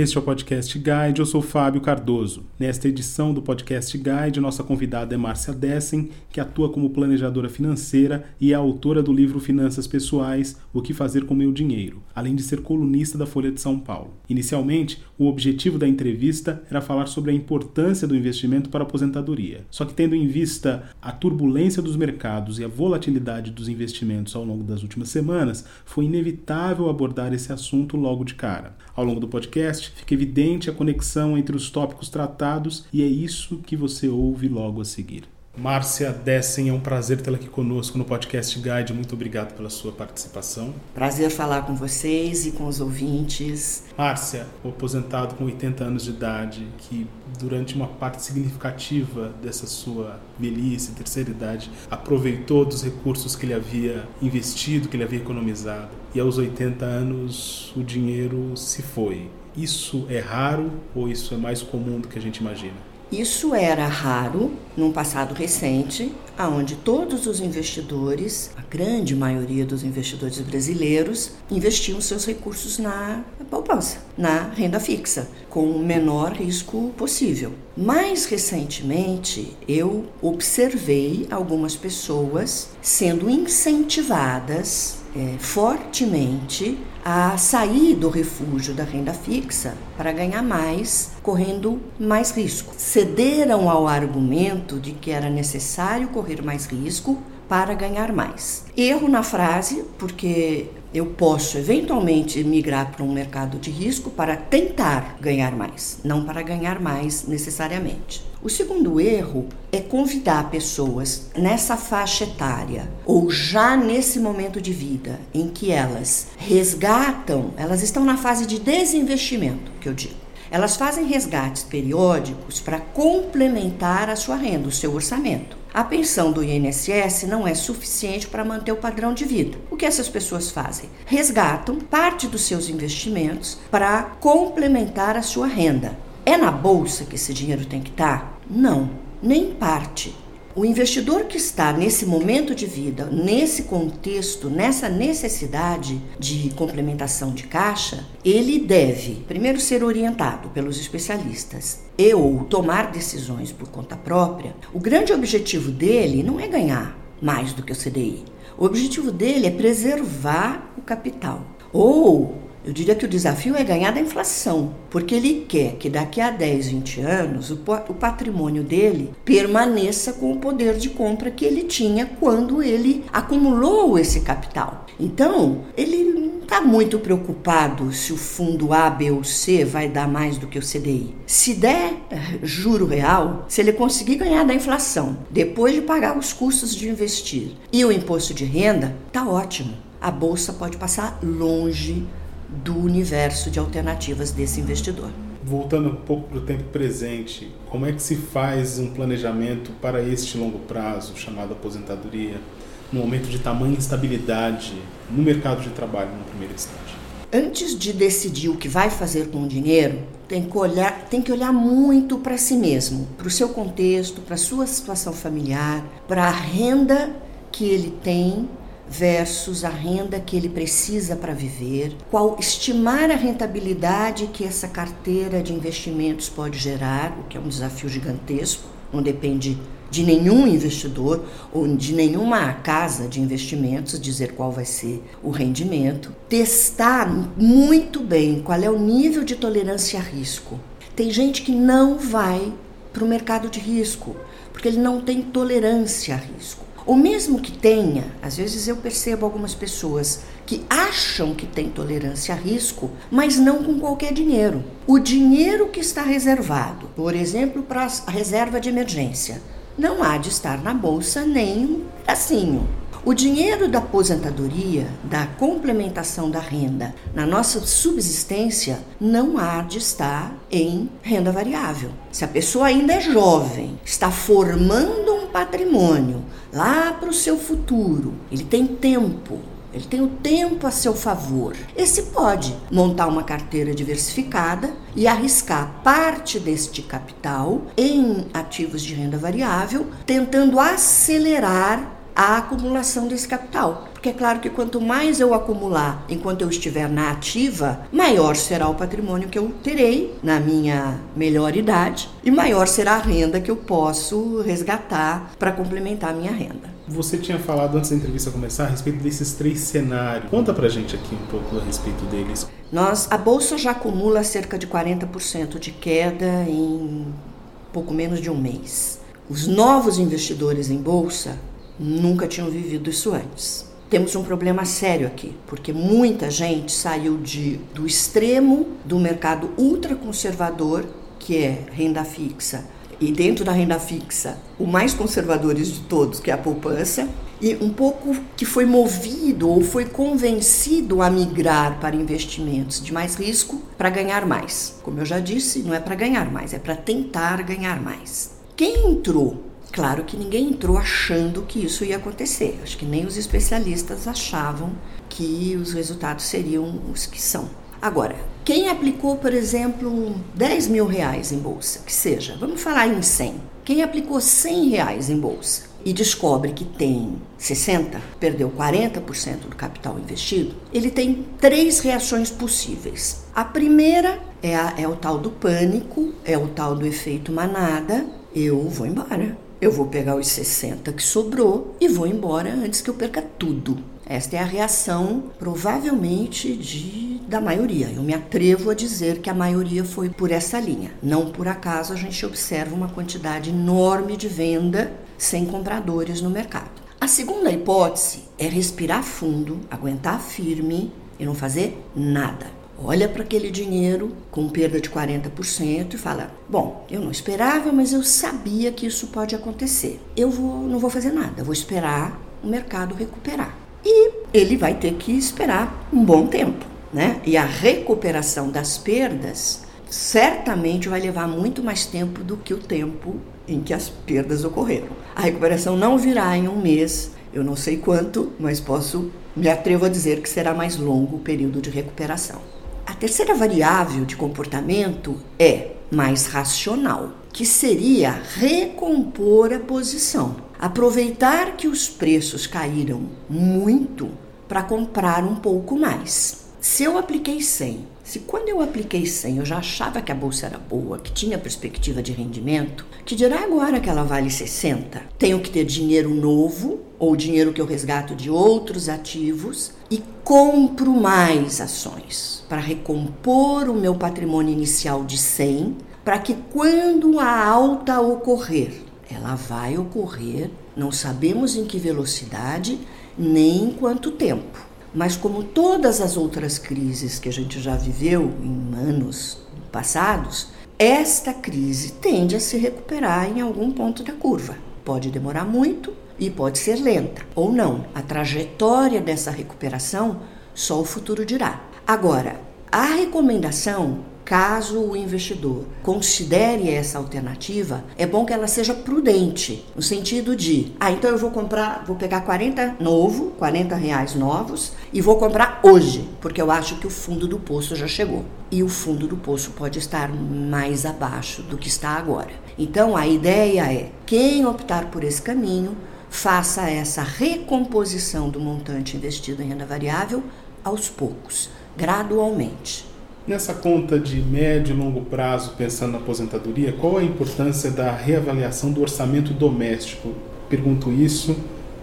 Este é o Podcast Guide, eu sou Fábio Cardoso. Nesta edição do Podcast Guide, nossa convidada é Márcia Dessen, que atua como planejadora financeira e é autora do livro Finanças Pessoais: O que fazer com meu dinheiro, além de ser colunista da Folha de São Paulo. Inicialmente, o objetivo da entrevista era falar sobre a importância do investimento para a aposentadoria. Só que tendo em vista a turbulência dos mercados e a volatilidade dos investimentos ao longo das últimas semanas, foi inevitável abordar esse assunto logo de cara. Ao longo do podcast, fica evidente a conexão entre os tópicos tratados e é isso que você ouve logo a seguir. Márcia Dessen, é um prazer tê-la aqui conosco no Podcast Guide. Muito obrigado pela sua participação. Prazer falar com vocês e com os ouvintes. Márcia, aposentado com 80 anos de idade, que durante uma parte significativa dessa sua velhice, terceira idade, aproveitou dos recursos que ele havia investido, que ele havia economizado, e aos 80 anos o dinheiro se foi. Isso é raro ou isso é mais comum do que a gente imagina? Isso era raro num passado recente, aonde todos os investidores, a grande maioria dos investidores brasileiros, investiam seus recursos na poupança, na renda fixa, com o menor risco possível. Mais recentemente, eu observei algumas pessoas sendo incentivadas é, fortemente a sair do refúgio da renda fixa para ganhar mais, correndo mais risco. Cederam ao argumento de que era necessário correr mais risco para ganhar mais. Erro na frase, porque eu posso eventualmente migrar para um mercado de risco para tentar ganhar mais, não para ganhar mais necessariamente. O segundo erro é convidar pessoas nessa faixa etária ou já nesse momento de vida em que elas resgatam, elas estão na fase de desinvestimento, que eu digo. Elas fazem resgates periódicos para complementar a sua renda, o seu orçamento. A pensão do INSS não é suficiente para manter o padrão de vida. O que essas pessoas fazem? Resgatam parte dos seus investimentos para complementar a sua renda. É na bolsa que esse dinheiro tem que estar? Tá? Não, nem parte. O investidor que está nesse momento de vida, nesse contexto, nessa necessidade de complementação de caixa, ele deve, primeiro, ser orientado pelos especialistas e ou tomar decisões por conta própria. O grande objetivo dele não é ganhar mais do que o CDI. O objetivo dele é preservar o capital ou eu diria que o desafio é ganhar da inflação, porque ele quer que daqui a 10, 20 anos o, patrimônio dele permaneça com o poder de compra que ele tinha quando ele acumulou esse capital. Então, ele não está muito preocupado se o fundo A, B ou C vai dar mais do que o CDI. Se der eh, juro real, se ele conseguir ganhar da inflação, depois de pagar os custos de investir e o imposto de renda, tá ótimo. A bolsa pode passar longe do universo de alternativas desse investidor. Voltando um pouco para o tempo presente, como é que se faz um planejamento para este longo prazo, chamado aposentadoria, num momento de tamanha instabilidade no mercado de trabalho, no primeiro instante? Antes de decidir o que vai fazer com o dinheiro, tem que olhar, tem que olhar muito para si mesmo, para o seu contexto, para a sua situação familiar, para a renda que ele tem versus a renda que ele precisa para viver, qual estimar a rentabilidade que essa carteira de investimentos pode gerar, o que é um desafio gigantesco, não depende de nenhum investidor ou de nenhuma casa de investimentos dizer qual vai ser o rendimento, testar muito bem qual é o nível de tolerância a risco. Tem gente que não vai para o mercado de risco porque ele não tem tolerância a risco. Ou mesmo que tenha, às vezes eu percebo algumas pessoas que acham que tem tolerância a risco, mas não com qualquer dinheiro. O dinheiro que está reservado, por exemplo, para a reserva de emergência, não há de estar na bolsa nem um pedacinho. O dinheiro da aposentadoria, da complementação da renda na nossa subsistência, não há de estar em renda variável. Se a pessoa ainda é jovem, está formando patrimônio lá para o seu futuro, ele tem tempo, ele tem o tempo a seu favor. Esse pode montar uma carteira diversificada e arriscar parte deste capital em ativos de renda variável, tentando acelerar a acumulação desse capital. Porque é claro que quanto mais eu acumular enquanto eu estiver na ativa, maior será o patrimônio que eu terei na minha melhor idade e maior será a renda que eu posso resgatar para complementar a minha renda. Você tinha falado antes da entrevista começar a respeito desses três cenários. Conta pra gente aqui um pouco a respeito deles. Nós, a bolsa já acumula cerca de 40% de queda em pouco menos de um mês. Os novos investidores em bolsa nunca tinham vivido isso antes. Temos um problema sério aqui, porque muita gente saiu de, do extremo do mercado ultraconservador, que é renda fixa, e dentro da renda fixa, o mais conservadores de todos, que é a poupança, e um pouco que foi movido ou foi convencido a migrar para investimentos de mais risco para ganhar mais. Como eu já disse, não é para ganhar mais, é para tentar ganhar mais. Quem entrou? Claro que ninguém entrou achando que isso ia acontecer. Acho que nem os especialistas achavam que os resultados seriam os que são. Agora, quem aplicou, por exemplo, 10 mil reais em bolsa, que seja, vamos falar em 100. Quem aplicou 100 reais em bolsa e descobre que tem 60, perdeu 40% do capital investido, ele tem três reações possíveis. A primeira é, a, é o tal do pânico, é o tal do efeito manada, eu vou embora. Eu vou pegar os 60 que sobrou e vou embora antes que eu perca tudo. Esta é a reação, provavelmente, de, da maioria. Eu me atrevo a dizer que a maioria foi por essa linha. Não por acaso a gente observa uma quantidade enorme de venda sem compradores no mercado. A segunda hipótese é respirar fundo, aguentar firme e não fazer nada. Olha para aquele dinheiro com perda de 40% e fala: Bom, eu não esperava, mas eu sabia que isso pode acontecer. Eu vou, não vou fazer nada, vou esperar o mercado recuperar e ele vai ter que esperar um bom tempo, né? E a recuperação das perdas certamente vai levar muito mais tempo do que o tempo em que as perdas ocorreram. A recuperação não virá em um mês, eu não sei quanto, mas posso me atrevo a dizer que será mais longo o período de recuperação. Terceira variável de comportamento é mais racional, que seria recompor a posição aproveitar que os preços caíram muito para comprar um pouco mais. Se eu apliquei 100, se quando eu apliquei 100 eu já achava que a bolsa era boa, que tinha perspectiva de rendimento, que dirá agora que ela vale 60? Tenho que ter dinheiro novo ou dinheiro que eu resgato de outros ativos e compro mais ações para recompor o meu patrimônio inicial de 100, para que quando a alta ocorrer, ela vai ocorrer, não sabemos em que velocidade nem em quanto tempo. Mas como todas as outras crises que a gente já viveu em anos passados, esta crise tende a se recuperar em algum ponto da curva. Pode demorar muito e pode ser lenta ou não. A trajetória dessa recuperação só o futuro dirá. Agora, a recomendação Caso o investidor considere essa alternativa, é bom que ela seja prudente, no sentido de, ah, então eu vou comprar, vou pegar 40 novo, 40 reais novos e vou comprar hoje, porque eu acho que o fundo do poço já chegou. E o fundo do poço pode estar mais abaixo do que está agora. Então a ideia é, quem optar por esse caminho, faça essa recomposição do montante investido em renda variável aos poucos, gradualmente. Nessa conta de médio e longo prazo, pensando na aposentadoria, qual a importância da reavaliação do orçamento doméstico? Pergunto isso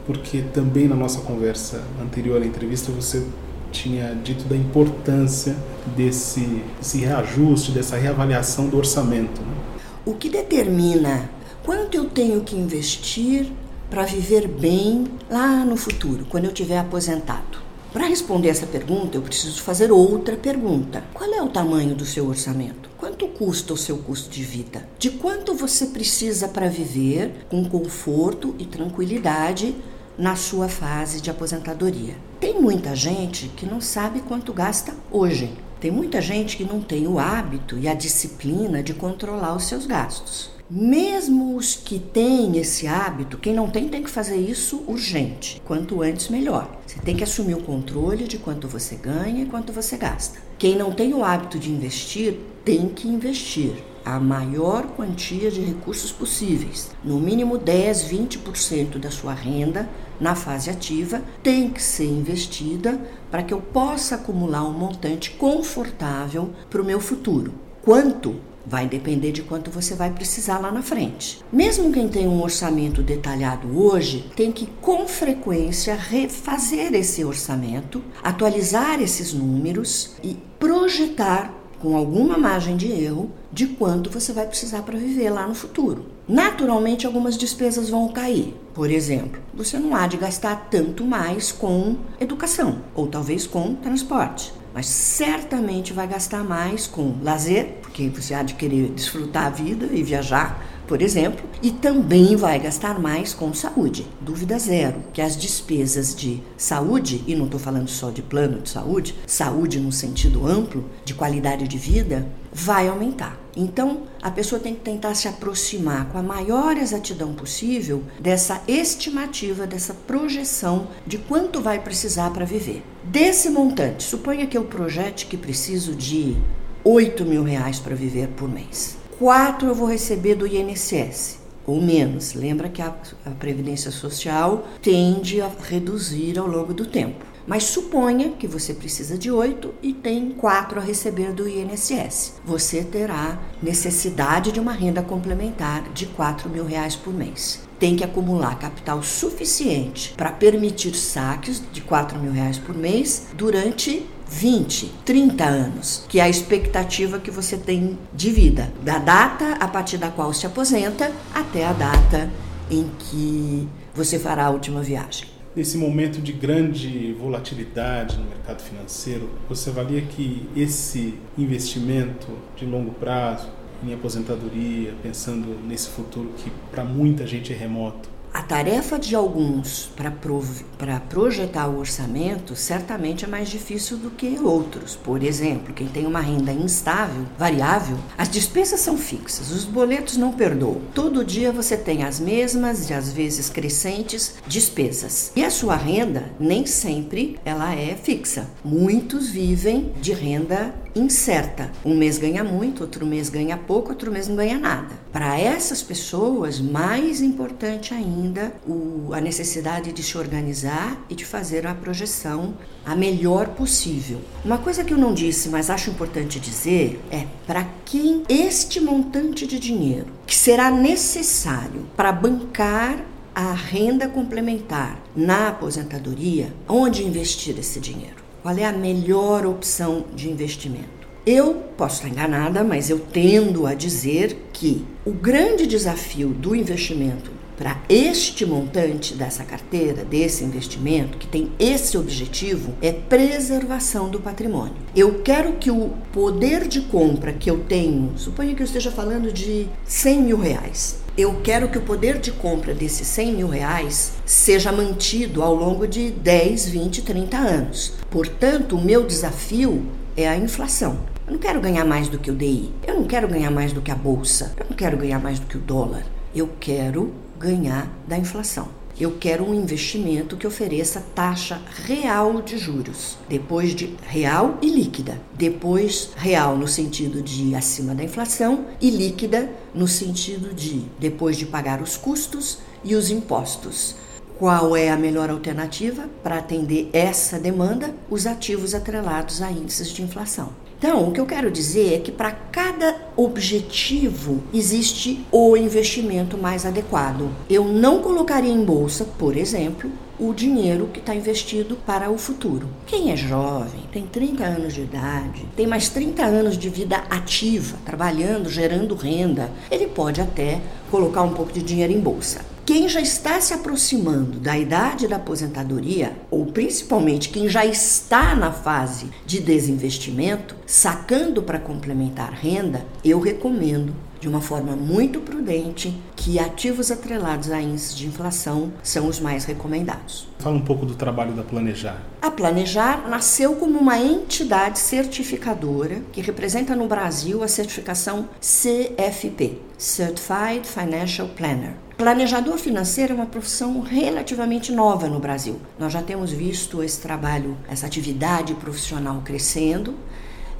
porque também na nossa conversa anterior à entrevista você tinha dito da importância desse, desse reajuste, dessa reavaliação do orçamento. Né? O que determina quanto eu tenho que investir para viver bem lá no futuro, quando eu tiver aposentado? Para responder essa pergunta, eu preciso fazer outra pergunta. Qual é o tamanho do seu orçamento? Quanto custa o seu custo de vida? De quanto você precisa para viver com conforto e tranquilidade na sua fase de aposentadoria? Tem muita gente que não sabe quanto gasta hoje. Tem muita gente que não tem o hábito e a disciplina de controlar os seus gastos. Mesmo os que têm esse hábito, quem não tem tem que fazer isso urgente. Quanto antes, melhor. Você tem que assumir o controle de quanto você ganha e quanto você gasta. Quem não tem o hábito de investir, tem que investir. a maior quantia de recursos possíveis, no mínimo 10, 20% da sua renda na fase ativa, tem que ser investida para que eu possa acumular um montante confortável para o meu futuro. Quanto? Vai depender de quanto você vai precisar lá na frente. Mesmo quem tem um orçamento detalhado hoje, tem que com frequência refazer esse orçamento, atualizar esses números e projetar com alguma margem de erro de quanto você vai precisar para viver lá no futuro. Naturalmente, algumas despesas vão cair. Por exemplo, você não há de gastar tanto mais com educação ou talvez com transporte mas certamente vai gastar mais com lazer, porque você há de querer desfrutar a vida e viajar, por exemplo, e também vai gastar mais com saúde. Dúvida zero que as despesas de saúde, e não estou falando só de plano de saúde, saúde no sentido amplo, de qualidade de vida, vai aumentar. Então, a pessoa tem que tentar se aproximar com a maior exatidão possível dessa estimativa, dessa projeção de quanto vai precisar para viver. Desse montante, suponha que eu projete que preciso de 8 mil reais para viver por mês. Quatro eu vou receber do INSS ou menos. Lembra que a, a Previdência Social tende a reduzir ao longo do tempo. Mas suponha que você precisa de oito e tem quatro a receber do INSS. Você terá necessidade de uma renda complementar de quatro mil reais por mês. Tem que acumular capital suficiente para permitir saques de quatro mil reais por mês durante 20, 30 anos, que é a expectativa que você tem de vida, da data a partir da qual se aposenta até a data em que você fará a última viagem nesse momento de grande volatilidade no mercado financeiro, você avalia que esse investimento de longo prazo em aposentadoria, pensando nesse futuro que para muita gente é remoto, a tarefa de alguns para projetar o orçamento certamente é mais difícil do que outros. Por exemplo, quem tem uma renda instável, variável, as despesas são fixas, os boletos não perdoam. Todo dia você tem as mesmas e às vezes crescentes despesas. E a sua renda nem sempre ela é fixa. Muitos vivem de renda incerta. Um mês ganha muito, outro mês ganha pouco, outro mês não ganha nada. Para essas pessoas, mais importante ainda o, a necessidade de se organizar e de fazer a projeção a melhor possível. Uma coisa que eu não disse, mas acho importante dizer, é para quem este montante de dinheiro que será necessário para bancar a renda complementar na aposentadoria, onde investir esse dinheiro? Qual é a melhor opção de investimento? Eu posso estar enganada, mas eu tendo a dizer que o grande desafio do investimento para este montante dessa carteira, desse investimento, que tem esse objetivo, é preservação do patrimônio. Eu quero que o poder de compra que eu tenho, suponha que eu esteja falando de 100 mil reais, eu quero que o poder de compra desses 100 mil reais seja mantido ao longo de 10, 20, 30 anos. Portanto, o meu desafio é a inflação. Eu não quero ganhar mais do que o DI. Eu não quero ganhar mais do que a bolsa. Eu não quero ganhar mais do que o dólar. Eu quero ganhar da inflação. Eu quero um investimento que ofereça taxa real de juros, depois de real e líquida. Depois, real no sentido de acima da inflação e líquida no sentido de depois de pagar os custos e os impostos. Qual é a melhor alternativa para atender essa demanda? Os ativos atrelados a índices de inflação. Então, o que eu quero dizer é que para cada objetivo existe o investimento mais adequado. Eu não colocaria em bolsa, por exemplo, o dinheiro que está investido para o futuro. Quem é jovem, tem 30 anos de idade, tem mais 30 anos de vida ativa, trabalhando, gerando renda, ele pode até colocar um pouco de dinheiro em bolsa. Quem já está se aproximando da idade da aposentadoria, ou principalmente quem já está na fase de desinvestimento, sacando para complementar renda, eu recomendo de uma forma muito prudente que ativos atrelados a índices de inflação são os mais recomendados. Fala um pouco do trabalho da Planejar. A Planejar nasceu como uma entidade certificadora que representa no Brasil a certificação CFP, Certified Financial Planner. Planejador financeiro é uma profissão relativamente nova no Brasil. Nós já temos visto esse trabalho, essa atividade profissional crescendo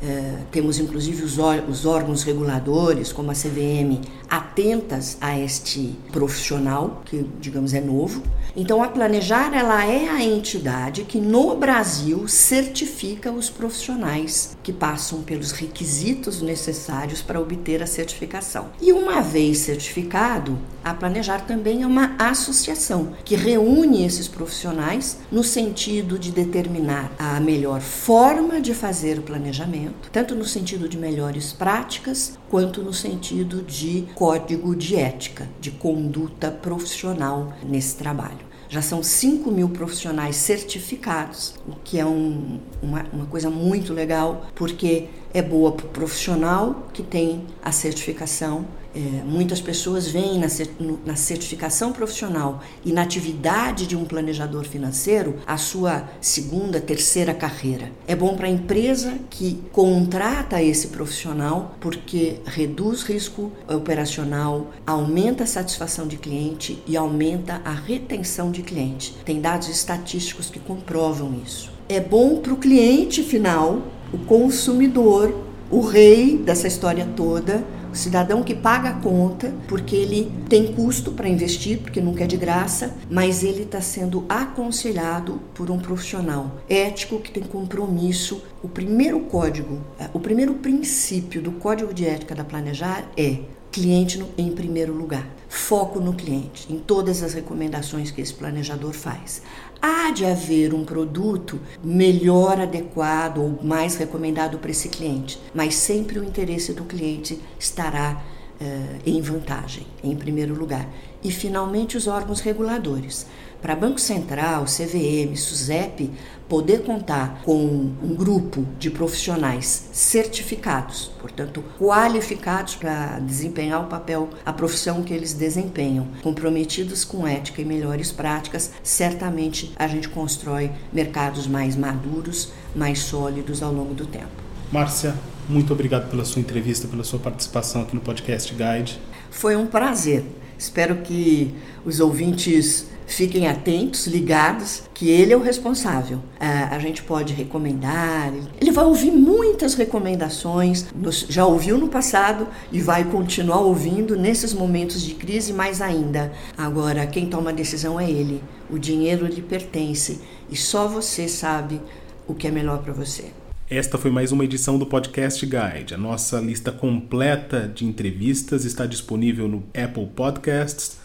É, temos inclusive os, os, órgãos reguladores, como a CVM, atentas a este profissional, que digamos é novo. Então a Planejar ela é a entidade que no Brasil certifica os profissionais que passam pelos requisitos necessários para obter a certificação. E uma vez certificado, a Planejar também é uma associação que reúne esses profissionais no sentido de determinar a melhor forma de fazer o planejamento, tanto no sentido de melhores práticas, quanto no sentido de código de ética, de conduta profissional nesse trabalho. Já são 5 mil profissionais certificados, o que é um, uma, uma coisa muito legal, porque é boa para o profissional que tem a certificação é, muitas pessoas veem na, na certificação profissional e na atividade de um planejador financeiro a sua segunda, terceira carreira. É bom para a empresa que contrata esse profissional porque reduz risco operacional, aumenta a satisfação de cliente e aumenta a retenção de cliente. Tem dados estatísticos que comprovam isso. É bom para o cliente final, o consumidor, o rei dessa história toda, cidadão que paga a conta porque ele tem custo para investir, porque nunca é de graça, mas ele está sendo aconselhado por um profissional ético que tem compromisso. O primeiro código, é, o primeiro princípio do código de ética da Planejar é cliente em primeiro lugar. Foco no cliente, em todas as recomendações que esse planejador faz. Há de haver um produto melhor adequado ou mais recomendado para esse cliente, mas sempre o interesse do cliente estará uh, em vantagem, em primeiro lugar. E, finalmente, os órgãos reguladores. Para Banco Central, CVM, SUSEP, poder contar com um grupo de profissionais certificados, portanto, qualificados para desempenhar o papel, a profissão que eles desempenham, comprometidos com ética e melhores práticas, certamente a gente constrói mercados mais maduros, mais sólidos ao longo do tempo. Márcia, muito obrigado pela sua entrevista, pela sua participação aqui no Podcast Guide. Foi um prazer. Espero que os ouvintes fiquem atentos, ligados, que ele é o responsável. a gente pode recomendar, ele vai ouvir muitas recomendações, já ouviu no passado e vai continuar ouvindo nesses momentos de crise mais ainda. Agora, quem toma a decisão é ele. O dinheiro lhe pertence e só você sabe o que é melhor para você. Esta foi mais uma edição do Podcast Guide. A nossa lista completa de entrevistas está disponível no Apple Podcasts